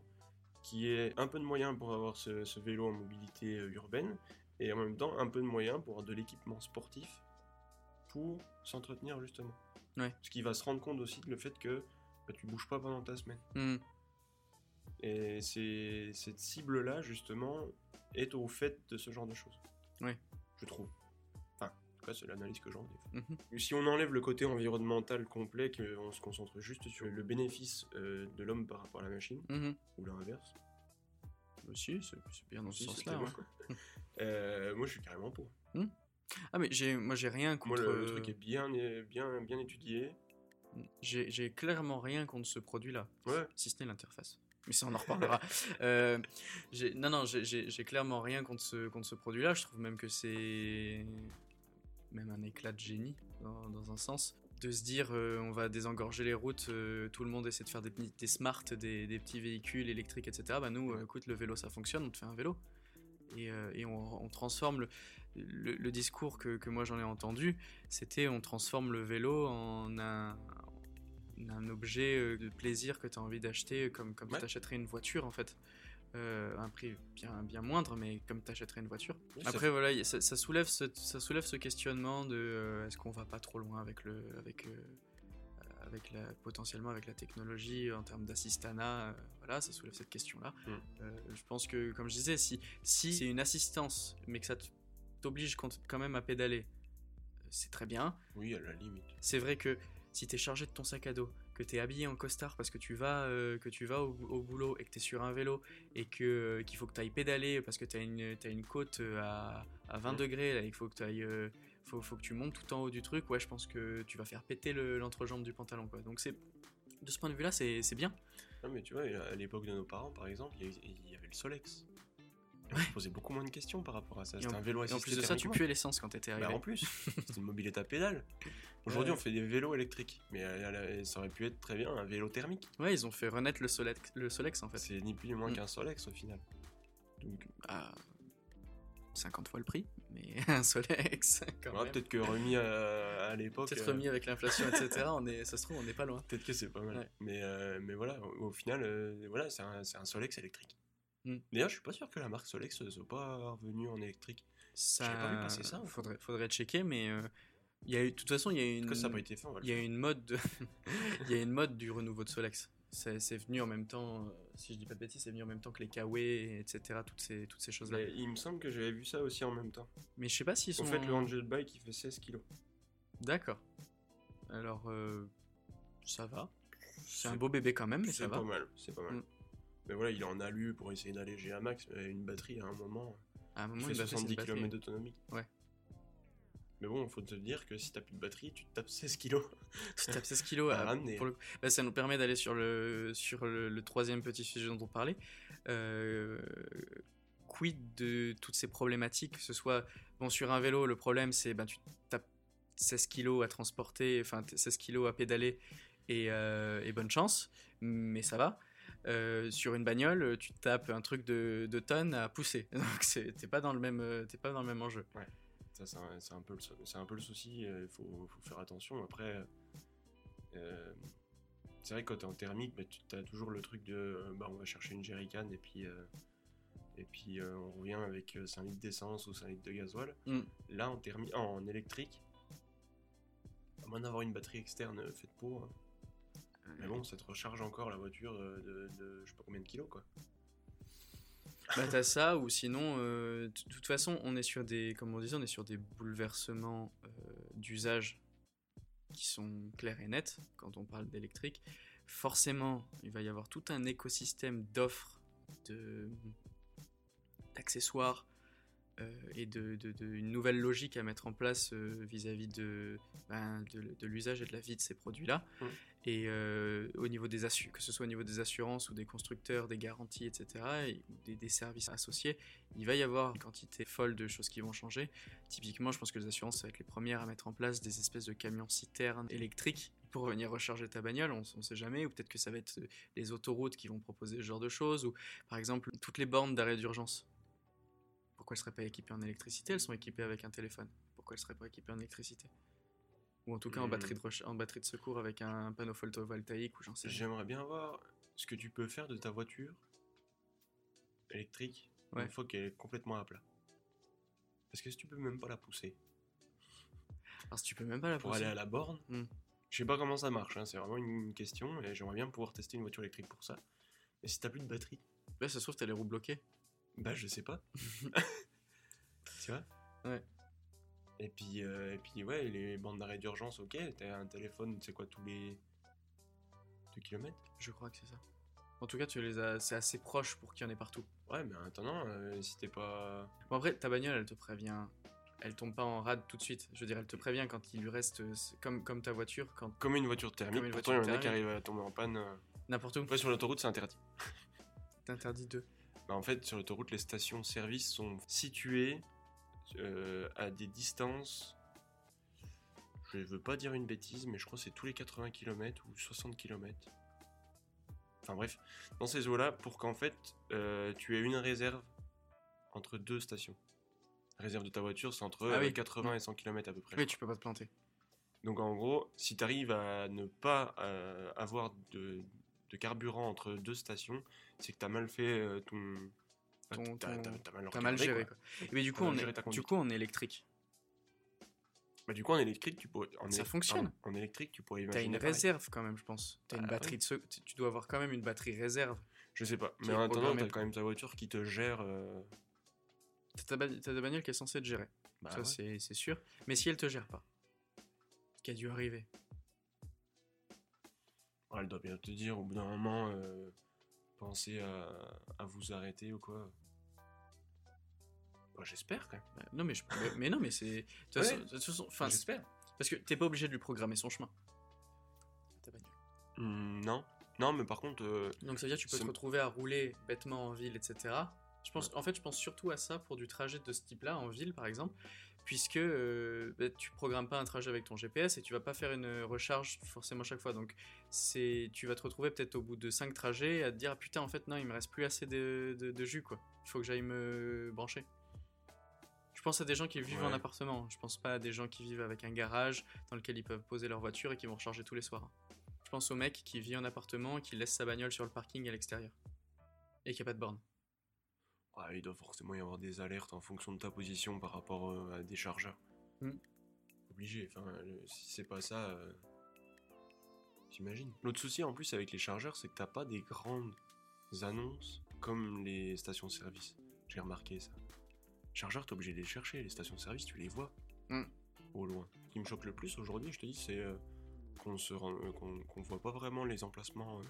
qui aient un peu de moyens pour avoir ce, ce vélo en mobilité urbaine et en même temps un peu de moyens pour avoir de l'équipement sportif pour s'entretenir justement. Ouais. Ce qui va se rendre compte aussi de le fait que bah, tu bouges pas pendant ta semaine. Mhm. Et c'est cette cible-là, justement, est au fait de ce genre de choses. Ouais. Je trouve. Enfin, en tout cas, c'est l'analyse que j'en ai. Mhm. Si on enlève le côté environnemental complet, qu'on se concentre juste sur le bénéfice euh, de l'homme par rapport à la machine, Mhm. ou l'inverse, Aussi, c'est c'est bien dans ce si, sens-là. ouais. quoi. [laughs] Euh, moi je suis carrément pour. Ah, mais j'ai, moi, j'ai rien Moi contre. le, le truc est bien, bien, bien étudié. J'ai, j'ai clairement rien contre ce produit-là. Ouais. si ce n'est l'interface. Mais ça, on en reparlera. [laughs] Euh, j'ai- non, non, j'ai- j'ai clairement rien contre ce, contre ce produit-là. Je trouve même que c'est même un éclat de génie, dans, dans un sens. De se dire, euh, on va désengorger les routes, euh, tout le monde essaie de faire des, des smart, des, des petits véhicules électriques, etc. Bah nous, euh, écoute, le vélo, ça fonctionne, on te fait un vélo. Et, euh, et on, on transforme le, le, le discours que, que moi j'en ai entendu, c'était on transforme le vélo en un, un objet euh, de plaisir que tu as envie d'acheter comme, comme Ouais. tu achèterais une voiture en fait. Euh, un prix bien, bien moindre, mais comme tu achèterais une voiture. Oui, Après, voilà, a- ça, ça soulève ce, ça soulève ce questionnement de euh, est-ce qu'on va pas trop loin avec le. Avec, euh, avec la, potentiellement avec la technologie en termes d'assistanat, euh, voilà, ça soulève cette question-là. Mm. Euh, je pense que, comme je disais, si, si c'est une assistance, mais que ça te- t'oblige quand- même à pédaler, euh, c'est très bien. Oui, à la limite. C'est vrai que si tu es chargé de ton sac à dos, que tu es habillé en costard parce que tu vas, euh, que tu vas au, au boulot et que tu es sur un vélo et que, euh, qu'il faut que tu ailles pédaler parce que tu as une, t'as une côte à, à 20 Mhm. degrés, là, il faut que, t'ailles, euh, faut, faut que tu montes tout en haut du truc, ouais, je pense que tu vas faire péter le- l'entrejambe du pantalon. Quoi. Donc c'est, de ce point de vue-là, c'est, c'est bien. Non, mais tu vois, à l'époque de nos parents, par exemple, il y avait, il y avait le Solex. Et On se posait beaucoup moins de questions par rapport à ça. C'était un vélo Et en assisté plus de ça, tu puais l'essence quand tu étais Bah, arrivé. en plus, [laughs] c'était une mobilité à pédale. Aujourd'hui, Ouais. on fait des vélos électriques, mais euh, ça aurait pu être très bien un vélo thermique. Ouais, ils ont fait renaître le Solex, le Solex en fait. C'est ni plus ni moins Mm. qu'un Solex au final. Donc, À 50 fois le prix, mais [laughs] un Solex quand même. peut-être que remis à, à l'époque, Peut-être euh, remis avec l'inflation, etc. On est, ça se trouve, on n'est pas loin. [laughs] peut-être que c'est pas mal. Ouais. Mais, euh, mais voilà, au, au final, euh, voilà, c'est un, c'est un Solex électrique. Mm. D'ailleurs, je suis pas sûr que la marque Solex ne soit pas revenue en électrique. Ça, pas vu passer ça, fait. Faudrait, faudrait checker, mais euh, il y a eu, de toute façon, il y a une, ça été fait, il y a une mode, de- [laughs] il y a une mode du renouveau de Solex. C'est c'est venu en même temps, euh, si je dis pas de bêtises, c'est venu en même temps que les Kawaii, etc. Toutes ces, toutes ces choses-là. Il me semble que j'avais vu ça aussi en même temps. Mais je sais pas s'ils sont. En fait, le Angel Bike, il fait 16 kilos. D'accord. Alors, euh, ça va. C'est C'est- un beau bébé quand même, mais ça C'est va. pas mal, c'est pas mal. Mm. Mais voilà, il en alu pour essayer d'alléger à max. mais Une batterie, à un moment, À un moment, fait il faire 70 cette batterie. km d'autonomie. Ouais. Mais bon, il faut te dire que si t'as plus de batterie, tu te tapes 16 kilos. Tu tapes 16 kilos [laughs] À à- ramener. pour le coup. Bah, ça nous permet d'aller sur le, sur le, le troisième petit sujet dont on parlait. Euh, quid de toutes ces problématiques, que ce soit bon, sur un vélo, le problème c'est ben, tu tapes 16 kilos à transporter, enfin t- 16 kilos à pédaler et, euh, et bonne chance, mais ça va. Euh, sur une bagnole, tu tapes un truc de, de tonnes à pousser. [laughs] Donc t'es pas dans le même, euh, t'es pas dans le même enjeu. Ça, c'est un, c'est un peu le, c'est un peu le souci. Il faut, faut faire attention. Après, euh, c'est vrai que quand t'es en thermique, bah, tu as toujours le truc de euh, bah, on va chercher une jerrycan et puis, euh, et puis euh, on revient avec euh, 5 litres d'essence ou 5 litres de gasoil. Mm. Là, en, thermi- en électrique, à moins d'avoir une batterie externe euh, faite pour. Mais bon, ça te recharge encore la voiture euh, de, de je sais pas combien de kilos quoi. Bah t'as ça ou sinon euh, de toute façon on est sur des comme on disait on est sur des bouleversements euh, d'usage qui sont clairs et nets quand on parle d'électrique. Forcément il va y avoir tout un écosystème d'offres de d'accessoires euh, et de, de- de- une nouvelle logique à mettre en place vis-à-vis de, ben, de, de l'usage et de la vie de ces produits-là. Mm. Et euh, au niveau des que ce soit au niveau des assurances ou des constructeurs, des garanties, etc., et des, des services associés, il va y avoir une quantité folle de choses qui vont changer. Typiquement, je pense que les assurances, va être les premières à mettre en place des espèces de camions citernes électriques pour venir recharger ta bagnole, on ne sait jamais, ou peut-être que ça va être euh, les autoroutes qui vont proposer ce genre de choses, ou par exemple toutes les bornes d'arrêt d'urgence. Pourquoi elles ne seraient pas équipées en électricité? Elles sont équipées avec un téléphone. Pourquoi elles ne seraient pas équipées en électricité? Ou en tout cas en batterie, de recha- en batterie de secours avec un panneau photovoltaïque ou j'en sais. J'aimerais bien voir ce que tu peux faire de ta voiture électrique Ouais. une fois qu'elle est complètement à plat. Parce que si tu peux même pas la pousser Alors si tu peux même pas la pour pousser. aller à la borne, Hmm. je sais pas comment ça marche, hein, c'est vraiment une question et j'aimerais bien pouvoir tester une voiture électrique pour ça. Mais si t'as plus de batterie, Là, ça se trouve, t'as les roues bloquées. bah je sais pas. [laughs] tu vois? Ouais. Et puis, euh, et puis ouais, les bandes d'arrêt d'urgence, ok, t'as un téléphone, c'est quoi, tous les 2 km Je crois que c'est ça. En tout cas, tu les as, c'est assez proche pour qu'il y en ait partout. Ouais, mais en attendant, euh, si t'es pas... Bon, après, ta bagnole, elle te prévient. Elle tombe pas en rade tout de suite. Je veux dire, elle te prévient quand il lui reste, euh, comme, comme ta voiture, quand Comme une voiture thermique, Comme une pourtant il y en a qui arrivent à tomber en panne. euh. n'importe où, Après sur l'autoroute c'est interdit. t'interdis de. Bah, en fait sur l'autoroute les stations-service sont situées euh, à des distances... Je veux pas dire une bêtise, mais je crois que c'est tous les 80 km ou 60 km. Enfin bref, dans ces eaux-là, pour qu'en fait euh, tu aies une réserve entre deux stations. La réserve de ta voiture c'est entre Ah euh, oui. 80 et 100 km à peu près. Oui, tu peux pas te planter. Donc en gros, si tu arrives à ne pas euh, avoir de, de carburant entre deux stations, c'est que tu as mal fait euh, ton... Ton- t'as- ton- t'as- t'as mal, T'as géré, quoi. quoi. Mais du coup, T'as on est, du coup, on est électrique. Bah, du coup, en électrique, tu pourrais... En Ça fonctionne. En électrique, tu pourrais T'as imaginer une pareil. réserve quand même, je pense. T'as une Bah, batterie de ce... tu- dois avoir quand même une batterie réserve. Je sais pas, mais en attendant, t'as quand même ta voiture qui te gère... euh, T'as ta, ba- t'as ta bagnole qui est censée te gérer. bah, ça, ouais. c'est c'est sûr. Mais si elle te gère pas, ce qui a dû arriver. Ouais, elle doit bien te dire, au bout d'un moment, euh, pensez à, à vous arrêter ou quoi. Bah, J'espère quand même. Bah, non, mais, je... mais- non, mais c'est. De toute Ouais. façon- de toute façon, enfin, J'espère. Parce que t'es pas obligé de lui programmer son chemin. Ta bagnole. Hmm, non. Non, mais par contre... euh, Donc ça veut dire que tu peux te retrouver à rouler bêtement en ville, etc. Je pense, En fait, je pense surtout à ça pour du trajet de ce type-là, en ville par exemple, puisque euh, bah, tu programmes pas un trajet avec ton GPS et tu vas pas faire une recharge forcément chaque fois. Donc c'est, tu vas te retrouver peut-être au bout de 5 trajets à te dire ah, putain en fait non il me reste plus assez de, de- de jus quoi. Il faut que j'aille me brancher. Je pense à des gens qui vivent en appartement. Je pense pas à des gens qui vivent avec un garage dans lequel ils peuvent poser leur voiture et qui vont recharger tous les soirs. Je pense au mec qui vit en appartement, qui laisse sa bagnole sur le parking à l'extérieur. Et qui a pas de borne. Ouais, il doit forcément y avoir des alertes en fonction de ta position par rapport euh, à des chargeurs. Hmm. Obligé, enfin, le- si c'est pas ça. euh, T'imagines L'autre souci en plus avec les chargeurs, c'est que t'as pas des grandes annonces comme les stations-service. J'ai remarqué ça. Chargeurs, t'es obligé de les chercher. Les stations-service, tu les vois Mm. au loin. Ce qui me choque le plus aujourd'hui, je te dis, c'est euh, qu'on se rend- euh, qu'on qu'on voit pas vraiment les emplacements euh,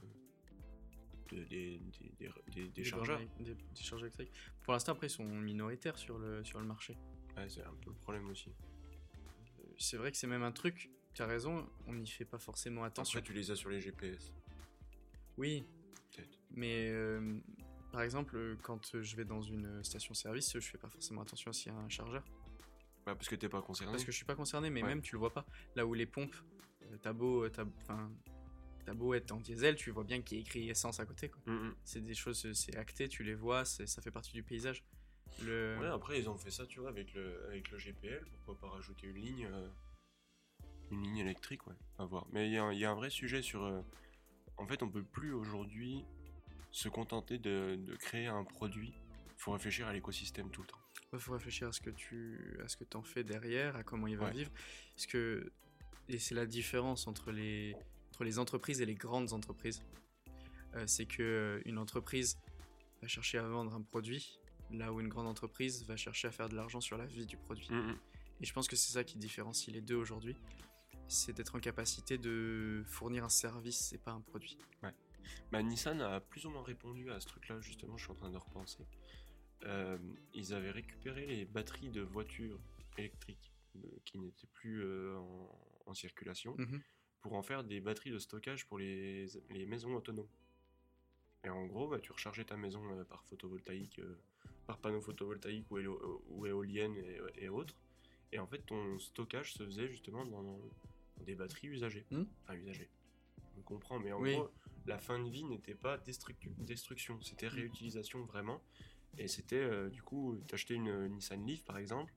de- des, des- des- des- des chargeurs. Des, des chargeurs électriques. Pour l'instant, après, ils sont minoritaires sur le, sur le marché. Ouais, c'est un peu le problème aussi. Euh, C'est vrai que c'est même un truc, tu as raison, on n'y fait pas forcément attention. Après, tu les as sur les GPS, Oui, peut-être. mais euh, par exemple, euh, quand je vais dans une station-service, je fais pas forcément attention s'il y a un chargeur. Bah, parce que t'es pas concerné. Parce que je suis pas concerné, mais Ouais. même tu le vois pas. Là où les pompes, euh, t'as beau, euh, t'as, beau être en diesel, tu vois bien qu'il y a écrit essence à côté. quoi. Mm, mm. C'est des choses, euh, c'est acté, tu les vois, ça fait partie du paysage. Le... Ouais, après, ils ont fait ça, tu vois, avec le, avec le GPL. Pourquoi pas rajouter une ligne, euh, une ligne électrique, ouais. À voir. Mais il y, a un- il y a un vrai sujet sur. euh, en fait, on peut plus aujourd'hui se contenter de, de créer un produit. Il faut réfléchir à l'écosystème tout le temps. Il faut réfléchir à ce que tu à ce que en fais derrière, à comment il va Ouais. vivre. Parce que et c'est la différence entre les entre les entreprises et les grandes entreprises. Euh, c'est que euh, une entreprise va chercher à vendre un produit, là où une grande entreprise va chercher à faire de l'argent sur la vie du produit. Et je pense que c'est ça qui différencie les deux aujourd'hui. C'est d'être en capacité de fournir un service et pas un produit. Bah, Nissan a plus ou moins répondu à ce truc-là, justement, je suis en train de repenser. Euh, ils avaient récupéré les batteries de voitures électriques euh, qui n'étaient plus euh, en, en circulation Mhm. pour en faire des batteries de stockage pour les, les maisons autonomes. Et en gros, bah, tu rechargeais ta maison par photovoltaïque, par panneau photovoltaïque ou, élo- ou éolienne et, et autres. Et en fait, ton stockage se faisait justement dans, dans des batteries usagées. Hmm. Enfin, usagées. On comprend, mais en Oui. gros, la fin de vie n'était pas destruction, c'était réutilisation vraiment. Et c'était euh, du coup, t'achetais une euh, Nissan Leaf par exemple,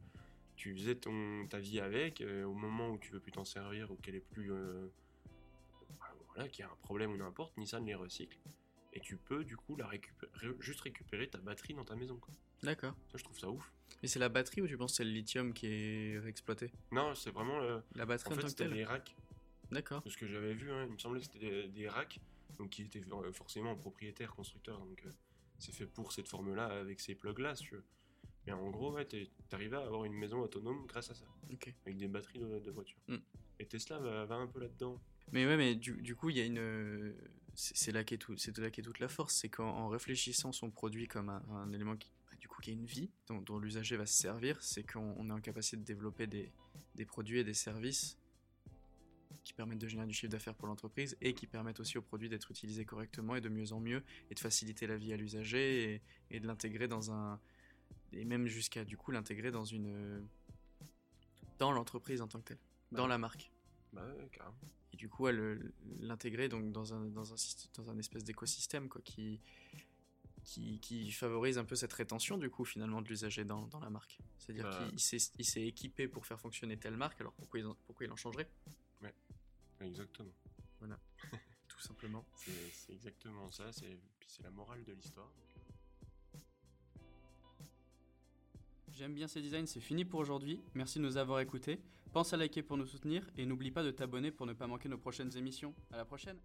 tu faisais ton, ta vie avec, euh, au moment où tu veux plus t'en servir ou qu'elle est plus. euh, bah, voilà, qu'il y a un problème ou n'importe, Nissan les recycle. Et tu peux du coup la récupérer, juste récupérer ta batterie dans ta maison. D'accord. Ça, je trouve ça ouf. Et c'est la batterie ou tu penses que c'est le lithium qui est réexploité? Non, c'est vraiment. le- La batterie En en, fait, tant que c'était les racks. D'accord. De ce que j'avais vu, hein, il me semblait que c'était des, des racks donc qui étaient euh, forcément propriétaires, constructeurs. Donc euh, c'est fait pour cette forme-là avec ces plugs-là, si tu veux. Mais en gros, ouais, t'es- t'arrivais à avoir une maison autonome grâce à ça, avec des batteries de, de voiture. Mm. Et Tesla va, va un peu là-dedans. Mais ouais, mais du, du coup, il y a une. C'est c'est là qu'est tout, c'est de là qu'est toute la force, c'est qu'en en réfléchissant son produit comme un, un élément qui, bah, du coup, qui a une vie, dont, dont l'usager va se servir, c'est qu'on on est en capacité de développer des, des produits et des services qui permettent de générer du chiffre d'affaires pour l'entreprise et qui permettent aussi au produit d'être utilisé correctement et de mieux en mieux et de faciliter la vie à l'usager et, et de l'intégrer dans un et même jusqu'à du coup l'intégrer dans une dans l'entreprise en tant que telle, dans Ouais. la marque Bah ouais, carrément. et du coup l'intégrer donc dans un dans un dans un espèce d'écosystème quoi qui qui, qui favorise un peu cette rétention du coup finalement de l'usager dans, dans la marque. C'est-à-dire Bah. qu'il s'est équipé pour faire fonctionner telle marque, alors pourquoi il pourquoi il en changerait? Exactement. [laughs] Tout simplement. C'est exactement ça. c'est- Puis c'est la morale de l'histoire. J'aime bien ces designs, c'est fini pour aujourd'hui. Merci de nous avoir écoutés. Pense à liker pour nous soutenir et n'oublie pas de t'abonner pour ne pas manquer nos prochaines émissions. À la prochaine